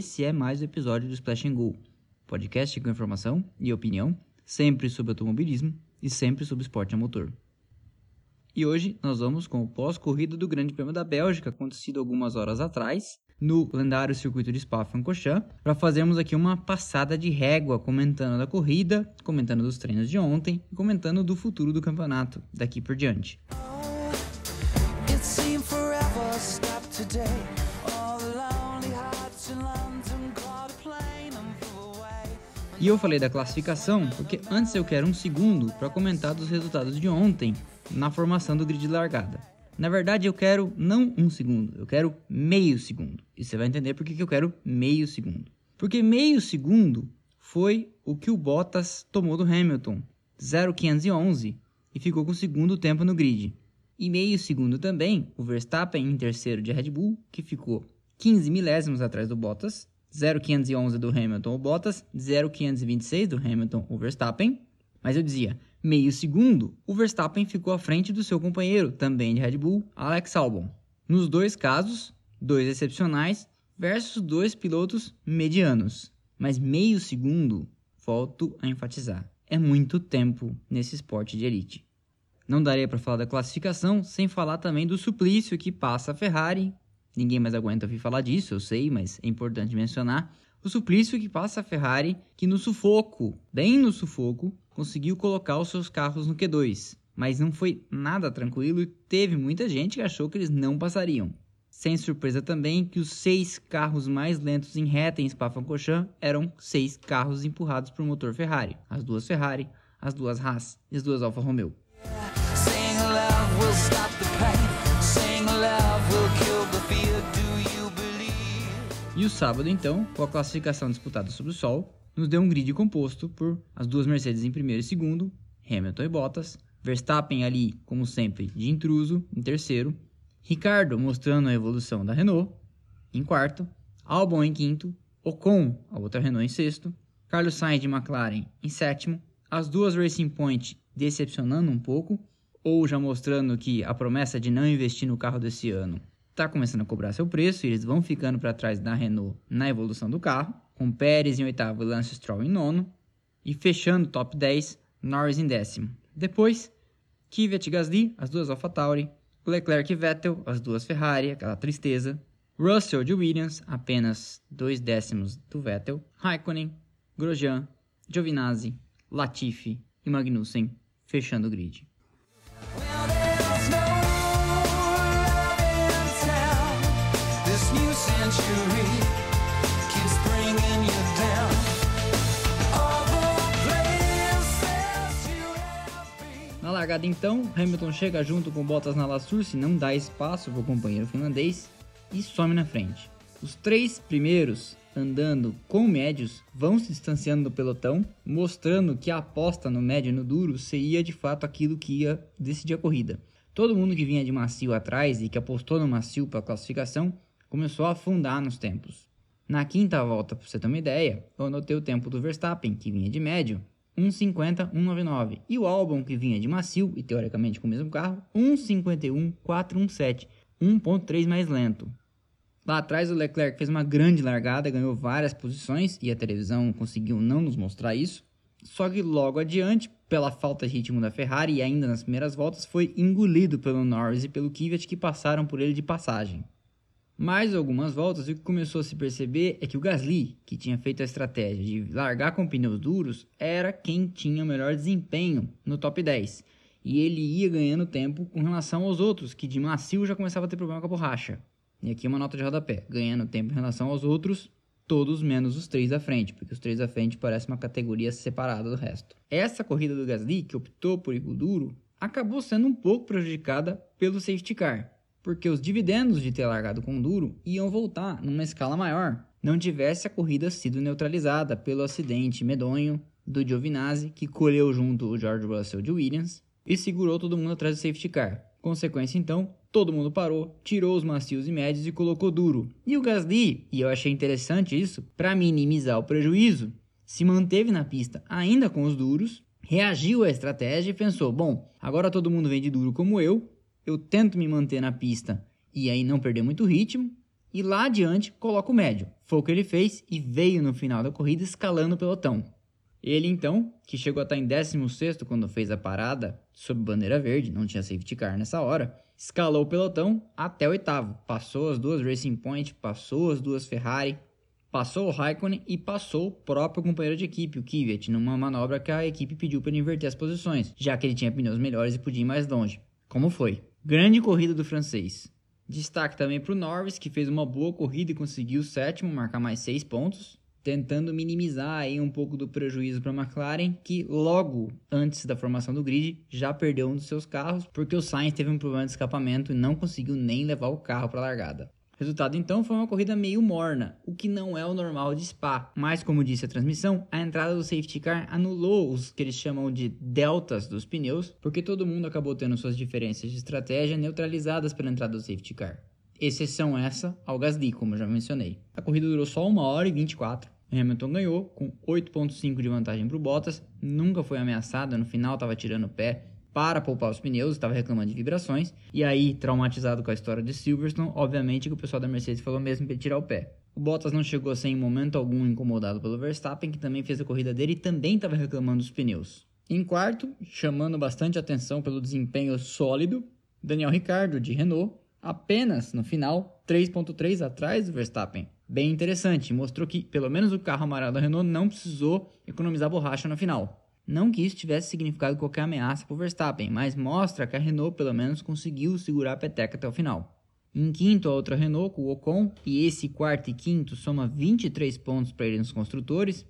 esse é mais um episódio do Splash and Go, podcast com informação e opinião, sempre sobre automobilismo e sempre sobre esporte a motor. E hoje nós vamos com o pós-corrida do Grande Prêmio da Bélgica, acontecido algumas horas atrás, no lendário circuito de Spa-Francorchamps, para fazermos aqui uma passada de régua comentando da corrida, comentando dos treinos de ontem e comentando do futuro do campeonato daqui por diante. E eu falei da classificação porque antes eu quero um segundo para comentar dos resultados de ontem na formação do grid de largada. Na verdade, eu quero não um segundo, eu quero meio segundo. E você vai entender por que eu quero meio segundo. Porque meio segundo foi o que o Bottas tomou do Hamilton, 0,511, e ficou com o segundo tempo no grid. E meio segundo também o Verstappen em terceiro de Red Bull, que ficou 15 milésimos atrás do Bottas, 0,511 do Hamilton o Bottas, 0,526 do Hamilton o Verstappen. Mas eu dizia, meio segundo, o Verstappen ficou à frente do seu companheiro, também de Red Bull, Alex Albon. Nos dois casos, dois excepcionais versus dois pilotos medianos. Mas meio segundo, volto a enfatizar, é muito tempo nesse esporte de elite. Não daria para falar da classificação sem falar também do suplício que passa a Ferrari Ninguém mais aguenta ouvir falar disso, eu sei, mas é importante mencionar. O suplício que passa a Ferrari, que no sufoco, bem no sufoco, conseguiu colocar os seus carros no Q2. Mas não foi nada tranquilo e teve muita gente que achou que eles não passariam. Sem surpresa também que os seis carros mais lentos em reta em Spa-Francorchamps eram seis carros empurrados por motor Ferrari. As duas Ferrari, as duas Haas e as duas Alfa Romeo. E o sábado, então, com a classificação disputada sobre o sol, nos deu um grid composto por as duas Mercedes em primeiro e segundo, Hamilton e Bottas, Verstappen ali, como sempre, de intruso, em terceiro, Ricardo mostrando a evolução da Renault, em quarto, Albon em quinto, Ocon, a outra Renault, em sexto, Carlos Sainz de McLaren em sétimo, as duas Racing Point decepcionando um pouco, ou já mostrando que a promessa de não investir no carro desse ano está começando a cobrar seu preço e eles vão ficando para trás da Renault na evolução do carro, com Pérez em oitavo e Lance Stroll em nono, e fechando o top 10, Norris em décimo. Depois, Kvyat e Gasly, as duas AlphaTauri, Leclerc e Vettel, as duas Ferrari, aquela tristeza, Russell de Williams, apenas dois décimos do Vettel, Raikkonen, Grosjean, Giovinazzi, Latifi e Magnussen, fechando o grid. Na largada então, Hamilton chega junto com Bottas na La Source, não dá espaço para o companheiro finlandês e some na frente. Os três primeiros andando com médios vão se distanciando do pelotão, mostrando que a aposta no médio e no duro seria de fato aquilo que ia decidir a corrida. Todo mundo que vinha de macio atrás e que apostou no macio para a classificação começou a afundar nos tempos. Na quinta volta, para você ter uma ideia, eu anotei o tempo do Verstappen, que vinha de médio, 1,50,199. E o Albon, que vinha de macio e teoricamente com o mesmo carro, 1,51,417. 1,3 mais lento. Lá atrás, o Leclerc fez uma grande largada, ganhou várias posições e a televisão conseguiu não nos mostrar isso. Só que logo adiante, pela falta de ritmo da Ferrari e ainda nas primeiras voltas, foi engolido pelo Norris e pelo Kvyat que passaram por ele de passagem. Mais algumas voltas, o que começou a se perceber é que o Gasly, que tinha feito a estratégia de largar com pneus duros, era quem tinha o melhor desempenho no top 10. E ele ia ganhando tempo com relação aos outros, que de macio já começava a ter problema com a borracha. E aqui uma nota de rodapé, ganhando tempo em relação aos outros, todos menos os três da frente, porque os três da frente parecem uma categoria separada do resto. Essa corrida do Gasly, que optou por ir duro, acabou sendo um pouco prejudicada pelo safety car porque os dividendos de ter largado com duro iam voltar numa escala maior, não tivesse a corrida sido neutralizada pelo acidente medonho do Giovinazzi, que colheu junto o George Russell de Williams e segurou todo mundo atrás do safety car. Consequência então, todo mundo parou, tirou os macios e médios e colocou duro. E o Gasly, e eu achei interessante isso, para minimizar o prejuízo, se manteve na pista ainda com os duros, reagiu à estratégia e pensou: bom, agora todo mundo vem de duro como eu, eu tento me manter na pista e aí não perder muito ritmo, e lá adiante coloca o médio. Foi o que ele fez e veio no final da corrida escalando o pelotão. Ele então, que chegou a estar em 16 quando fez a parada sob bandeira verde, não tinha safety car nessa hora, escalou o pelotão até o oitavo. Passou as duas Racing Point, passou as duas Ferrari, passou o Raikkonen e passou o próprio companheiro de equipe, o Kvyat, numa manobra que a equipe pediu para ele inverter as posições, já que ele tinha pneus melhores e podia ir mais longe. Como foi? Grande corrida do francês. Destaque também para o Norris, que fez uma boa corrida e conseguiu o sétimo, marcar mais seis pontos tentando minimizar aí um pouco do prejuízo para a McLaren, que logo antes da formação do grid já perdeu um dos seus carros, porque o Sainz teve um problema de escapamento e não conseguiu nem levar o carro para a largada. Resultado então foi uma corrida meio morna, o que não é o normal de Spa. Mas como disse a transmissão, a entrada do safety car anulou os que eles chamam de deltas dos pneus, porque todo mundo acabou tendo suas diferenças de estratégia neutralizadas pela entrada do safety car. Exceção essa ao Gasly, como já mencionei. A corrida durou só 1 hora e 24. Hamilton ganhou com 8.5 de vantagem para o Bottas, nunca foi ameaçado, no final estava tirando o pé para poupar os pneus, estava reclamando de vibrações, e aí, traumatizado com a história de Silverstone, obviamente que o pessoal da Mercedes falou mesmo para tirar o pé. O Bottas não chegou a ser em momento algum incomodado pelo Verstappen, que também fez a corrida dele e também estava reclamando dos pneus. Em quarto, chamando bastante atenção pelo desempenho sólido, Daniel Ricciardo, de Renault, apenas no final 3.3 atrás do Verstappen. Bem interessante, mostrou que pelo menos o carro amarelo da Renault não precisou economizar borracha no final. Não que isso tivesse significado qualquer ameaça para o Verstappen, mas mostra que a Renault pelo menos conseguiu segurar a peteca até o final. Em quinto, a outra Renault com o Ocon, e esse quarto e quinto soma 23 pontos para ele nos construtores.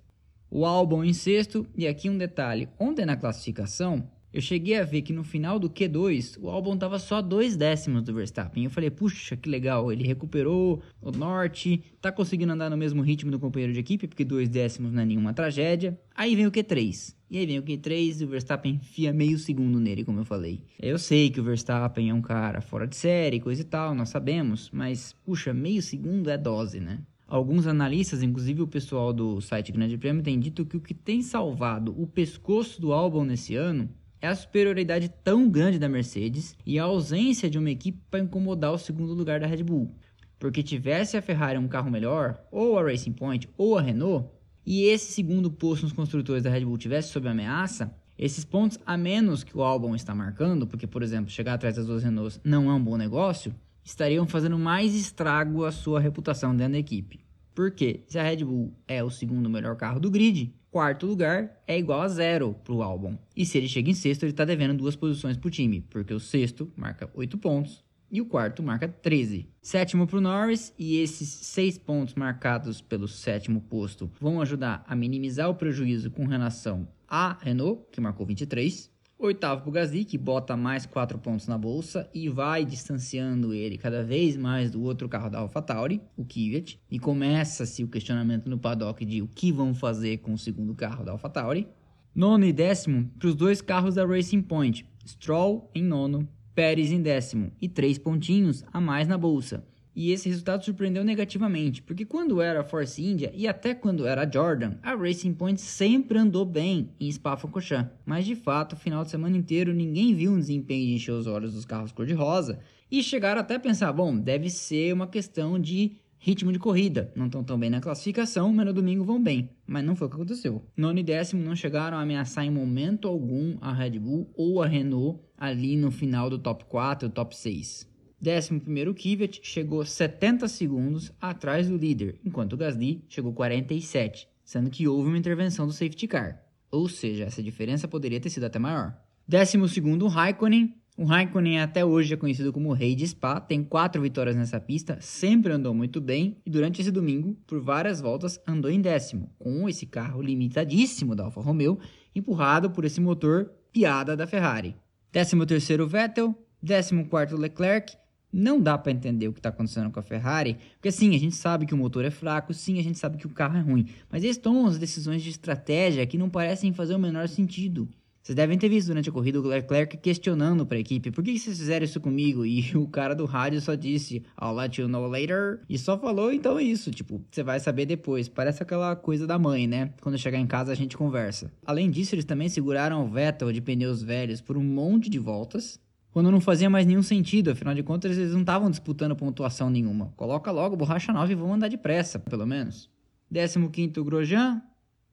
O Albon em sexto, e aqui um detalhe: ontem na classificação, eu cheguei a ver que no final do Q2 o álbum tava só dois décimos do Verstappen. Eu falei, puxa, que legal, ele recuperou o norte, tá conseguindo andar no mesmo ritmo do companheiro de equipe, porque dois décimos não é nenhuma tragédia. Aí vem o Q3. E aí vem o Q3 e o Verstappen enfia meio segundo nele, como eu falei. Eu sei que o Verstappen é um cara fora de série, coisa e tal, nós sabemos, mas puxa, meio segundo é dose, né? Alguns analistas, inclusive o pessoal do site Grande Prêmio, têm dito que o que tem salvado o pescoço do álbum nesse ano é a superioridade tão grande da Mercedes e a ausência de uma equipe para incomodar o segundo lugar da Red Bull. Porque tivesse a Ferrari um carro melhor, ou a Racing Point, ou a Renault, e esse segundo posto nos construtores da Red Bull tivesse sob ameaça, esses pontos a menos que o Albon está marcando, porque por exemplo, chegar atrás das duas Renaults não é um bom negócio, estariam fazendo mais estrago à sua reputação dentro da equipe. Porque se a Red Bull é o segundo melhor carro do grid, quarto lugar é igual a zero para o álbum. E se ele chega em sexto, ele está devendo duas posições para o time, porque o sexto marca 8 pontos e o quarto marca 13. Sétimo para o Norris, e esses 6 pontos marcados pelo sétimo posto vão ajudar a minimizar o prejuízo com relação à Renault, que marcou 23. Oitavo para o que bota mais 4 pontos na bolsa e vai distanciando ele cada vez mais do outro carro da AlphaTauri, o Kvyat. E começa-se o questionamento no paddock de o que vão fazer com o segundo carro da AlphaTauri. Nono e décimo para os dois carros da Racing Point, Stroll em nono, Pérez em décimo e três pontinhos a mais na bolsa. E esse resultado surpreendeu negativamente, porque quando era a Force India e até quando era a Jordan, a Racing Point sempre andou bem em Spa-Francorchamps. Mas de fato, o final de semana inteiro ninguém viu um desempenho de encher os olhos dos carros cor-de-rosa e chegaram até a pensar, bom, deve ser uma questão de ritmo de corrida. Não estão tão bem na classificação, mas no domingo vão bem. Mas não foi o que aconteceu. Nono e décimo não chegaram a ameaçar em momento algum a Red Bull ou a Renault ali no final do top 4 top 6. 11º Kvyat chegou 70 segundos atrás do líder, enquanto o Gasly chegou 47, sendo que houve uma intervenção do safety car. Ou seja, essa diferença poderia ter sido até maior. 12º Raikkonen. O Raikkonen até hoje é conhecido como rei de Spa, tem quatro vitórias nessa pista, sempre andou muito bem e durante esse domingo, por várias voltas, andou em décimo, com esse carro limitadíssimo da Alfa Romeo, empurrado por esse motor piada da Ferrari. 13º Vettel, 14º Leclerc não dá para entender o que está acontecendo com a Ferrari, porque sim, a gente sabe que o motor é fraco, sim, a gente sabe que o carro é ruim, mas eles tomam as decisões de estratégia que não parecem fazer o menor sentido. Vocês devem ter visto durante a corrida o Leclerc questionando para a equipe: por que vocês fizeram isso comigo? E o cara do rádio só disse: I'll let you know later. E só falou então é isso. Tipo, você vai saber depois. Parece aquela coisa da mãe, né? Quando chegar em casa a gente conversa. Além disso, eles também seguraram o Vettel de pneus velhos por um monte de voltas quando não fazia mais nenhum sentido, afinal de contas eles não estavam disputando pontuação nenhuma. Coloca logo borracha 9 e vão andar depressa, pelo menos. 15 Grosjean,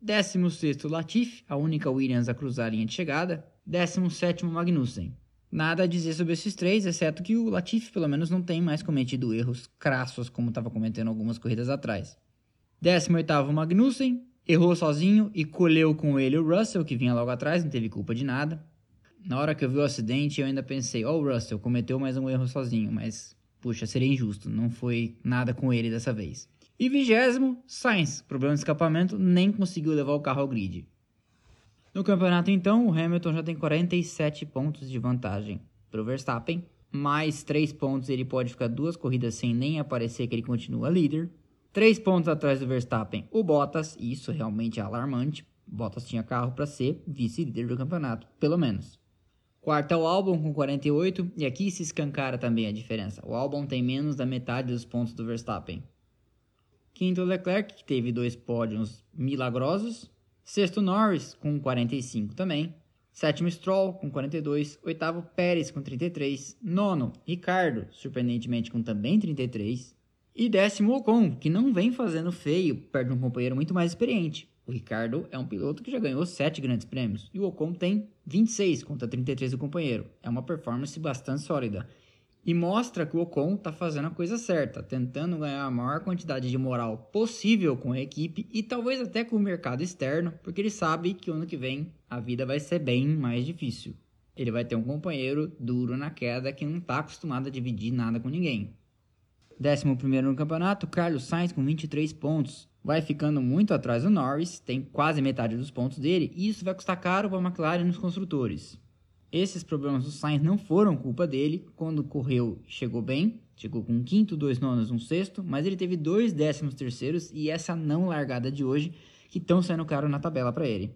16 Latifi, a única Williams a cruzar a linha de chegada, 17 Magnussen. Nada a dizer sobre esses três, exceto que o Latifi pelo menos não tem mais cometido erros crassos como estava cometendo algumas corridas atrás. 18 Magnussen, errou sozinho e colheu com ele o Russell, que vinha logo atrás, não teve culpa de nada. Na hora que eu vi o acidente, eu ainda pensei, ó, oh, o Russell cometeu mais um erro sozinho, mas puxa, seria injusto, não foi nada com ele dessa vez. E vigésimo, Sainz, problema de escapamento, nem conseguiu levar o carro ao grid. No campeonato, então, o Hamilton já tem 47 pontos de vantagem para o Verstappen. Mais 3 pontos, ele pode ficar duas corridas sem nem aparecer que ele continua líder. 3 pontos atrás do Verstappen, o Bottas, e isso realmente é alarmante. Bottas tinha carro para ser vice-líder do campeonato, pelo menos. Quarto é o Albon com 48, e aqui se escancara também a diferença. O Albon tem menos da metade dos pontos do Verstappen. Quinto, Leclerc, que teve dois pódios milagrosos. Sexto, Norris, com 45 também. Sétimo, Stroll, com 42. Oitavo, Pérez, com 33. Nono, Ricardo, surpreendentemente, com também 33. E décimo, Ocon, que não vem fazendo feio perto de um companheiro muito mais experiente. O Ricardo é um piloto que já ganhou 7 grandes prêmios e o Ocon tem 26 contra 33 do companheiro. É uma performance bastante sólida. E mostra que o Ocon está fazendo a coisa certa, tentando ganhar a maior quantidade de moral possível com a equipe e talvez até com o mercado externo, porque ele sabe que o ano que vem a vida vai ser bem mais difícil. Ele vai ter um companheiro duro na queda que não está acostumado a dividir nada com ninguém. 11 no campeonato, Carlos Sainz com 23 pontos. Vai ficando muito atrás do Norris, tem quase metade dos pontos dele, e isso vai custar caro para a McLaren nos construtores. Esses problemas do Sainz não foram culpa dele. Quando correu, chegou bem. Chegou com um quinto, dois nonos, um sexto. Mas ele teve dois décimos terceiros e essa não largada de hoje que estão saindo caro na tabela para ele.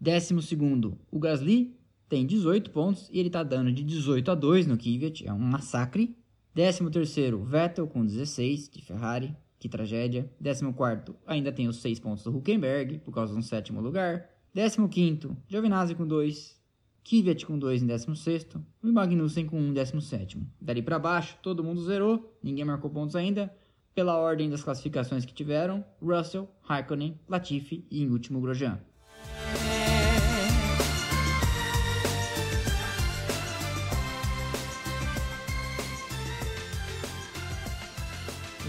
Décimo segundo, o Gasly tem 18 pontos e ele está dando de 18 a 2 no Kvyat. É um massacre. Décimo terceiro, Vettel com 16 de Ferrari. Que tragédia. Décimo quarto, ainda tem os 6 pontos do Huckenberg por causa do sétimo lugar. Décimo quinto, Giovinazzi com 2. Kvyat com 2 em 16 e Magnussen com 1 em 17 Dali para baixo, todo mundo zerou, ninguém marcou pontos ainda. Pela ordem das classificações que tiveram, Russell, Raikkonen, Latifi e em último Grosjean.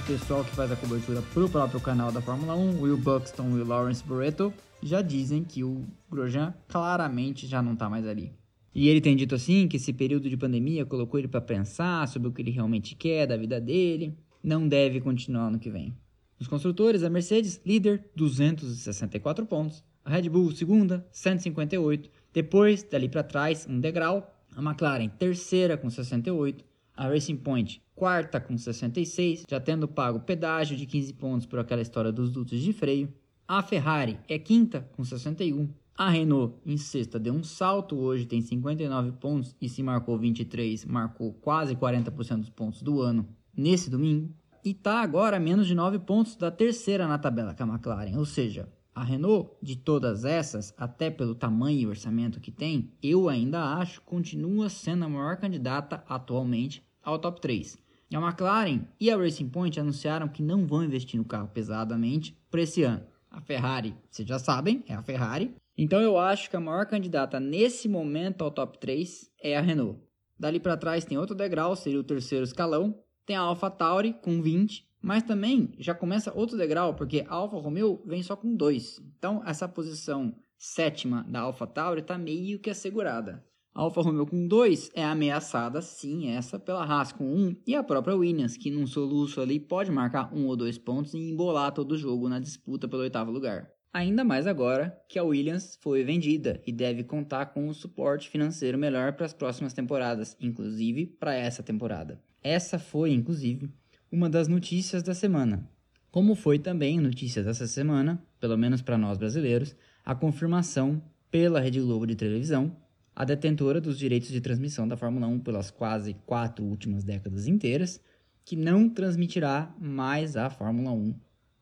Pessoal que faz a cobertura pro próprio canal da Fórmula 1, Will Buxton e Lawrence Barreto, já dizem que o Grosjean claramente já não está mais ali. E ele tem dito assim que esse período de pandemia colocou ele para pensar sobre o que ele realmente quer da vida dele, não deve continuar no que vem. Nos construtores, a Mercedes, líder, 264 pontos. A Red Bull, segunda, 158. Depois, dali para trás, um degrau. A McLaren, terceira, com 68. A Racing Point, quarta, com 66, já tendo pago pedágio de 15 pontos por aquela história dos dutos de freio. A Ferrari é quinta com 61. A Renault em sexta deu um salto, hoje tem 59 pontos e se marcou 23, marcou quase 40% dos pontos do ano nesse domingo. E está agora a menos de 9 pontos da terceira na tabela é a McLaren. Ou seja, a Renault, de todas essas, até pelo tamanho e orçamento que tem, eu ainda acho continua sendo a maior candidata atualmente ao top 3. A McLaren e a Racing Point anunciaram que não vão investir no carro pesadamente para esse ano. A Ferrari, vocês já sabem, é a Ferrari. Então eu acho que a maior candidata nesse momento ao top 3 é a Renault. Dali para trás tem outro degrau, seria o terceiro escalão. Tem a Alpha Tauri com 20, mas também já começa outro degrau, porque a Alfa Romeo vem só com 2. Então essa posição sétima da Alpha Tauri está meio que assegurada. A Alfa Romeo com 2 é ameaçada, sim, essa pela Haas com 1 um, e a própria Williams, que num soluço ali pode marcar um ou dois pontos e embolar todo o jogo na disputa pelo oitavo lugar. Ainda mais agora que a Williams foi vendida e deve contar com um suporte financeiro melhor para as próximas temporadas, inclusive para essa temporada. Essa foi, inclusive, uma das notícias da semana. Como foi também notícia dessa semana, pelo menos para nós brasileiros, a confirmação pela Rede Globo de televisão a detentora dos direitos de transmissão da Fórmula 1 pelas quase quatro últimas décadas inteiras, que não transmitirá mais a Fórmula 1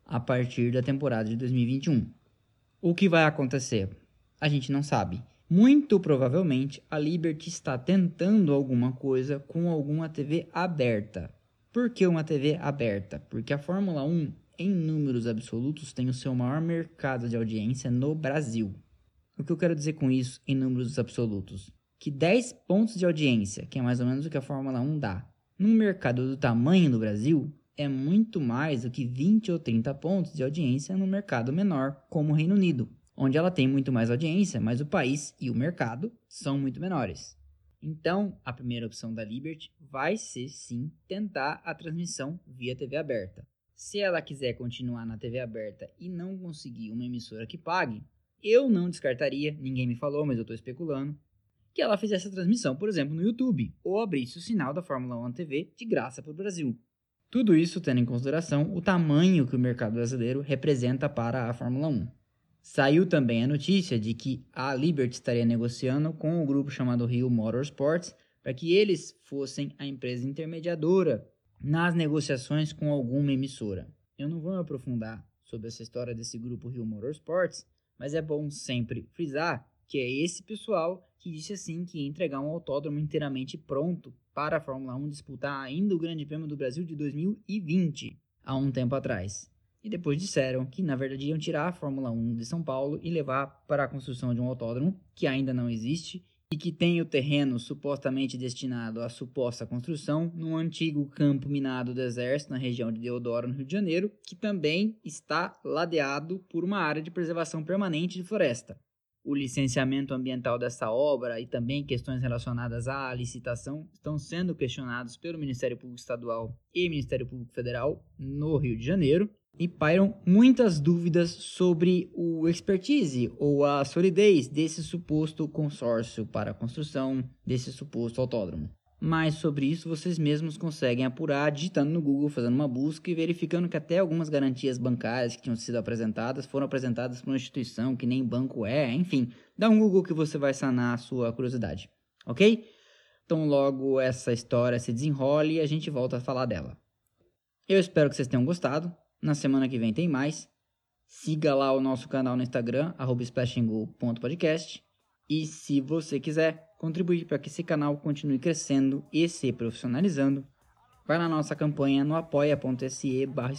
a partir da temporada de 2021. O que vai acontecer? A gente não sabe. Muito provavelmente a Liberty está tentando alguma coisa com alguma TV aberta. Por que uma TV aberta? Porque a Fórmula 1, em números absolutos, tem o seu maior mercado de audiência no Brasil. O que eu quero dizer com isso em números absolutos? Que 10 pontos de audiência, que é mais ou menos o que a Fórmula 1 dá, num mercado do tamanho do Brasil, é muito mais do que 20 ou 30 pontos de audiência no mercado menor, como o Reino Unido, onde ela tem muito mais audiência, mas o país e o mercado são muito menores. Então, a primeira opção da Liberty vai ser sim tentar a transmissão via TV aberta. Se ela quiser continuar na TV aberta e não conseguir uma emissora que pague, eu não descartaria, ninguém me falou, mas eu estou especulando, que ela fizesse a transmissão, por exemplo, no YouTube, ou abrisse o sinal da Fórmula 1 TV de graça para o Brasil. Tudo isso tendo em consideração o tamanho que o mercado brasileiro representa para a Fórmula 1. Saiu também a notícia de que a Liberty estaria negociando com o um grupo chamado Rio Motorsports para que eles fossem a empresa intermediadora nas negociações com alguma emissora. Eu não vou me aprofundar sobre essa história desse grupo Rio Motorsports, mas é bom sempre frisar que é esse pessoal que disse assim que ia entregar um autódromo inteiramente pronto para a Fórmula 1 disputar ainda o Grande Prêmio do Brasil de 2020, há um tempo atrás. E depois disseram que na verdade iam tirar a Fórmula 1 de São Paulo e levar para a construção de um autódromo que ainda não existe e que tem o terreno supostamente destinado à suposta construção no antigo campo minado do Exército na região de Deodoro, no Rio de Janeiro, que também está ladeado por uma área de preservação permanente de floresta. O licenciamento ambiental dessa obra e também questões relacionadas à licitação estão sendo questionados pelo Ministério Público Estadual e Ministério Público Federal no Rio de Janeiro e pairam muitas dúvidas sobre o expertise ou a solidez desse suposto consórcio para a construção desse suposto autódromo. Mas sobre isso vocês mesmos conseguem apurar digitando no Google, fazendo uma busca e verificando que até algumas garantias bancárias que tinham sido apresentadas foram apresentadas por uma instituição que nem banco é, enfim. Dá um Google que você vai sanar a sua curiosidade, ok? Então logo essa história se desenrole e a gente volta a falar dela. Eu espero que vocês tenham gostado. Na semana que vem tem mais. Siga lá o nosso canal no Instagram, splashandgo.podcast. E se você quiser contribuir para que esse canal continue crescendo e se profissionalizando, vai na nossa campanha no apoia.se barra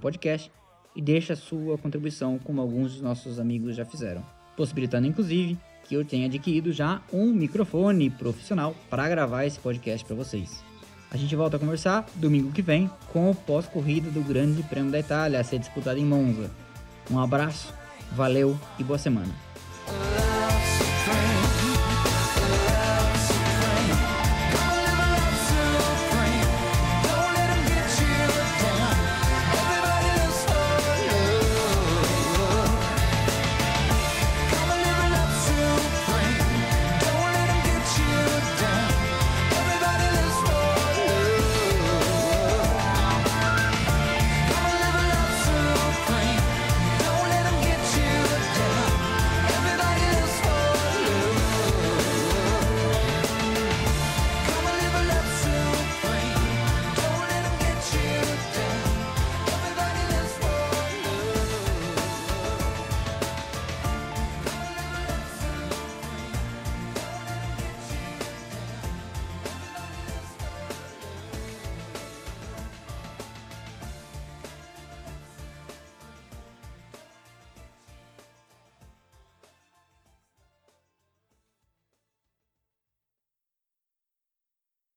podcast e deixa sua contribuição como alguns dos nossos amigos já fizeram, possibilitando inclusive que eu tenha adquirido já um microfone profissional para gravar esse podcast para vocês. A gente volta a conversar domingo que vem com o pós-corrida do Grande Prêmio da Itália a ser disputado em Monza. Um abraço, valeu e boa semana.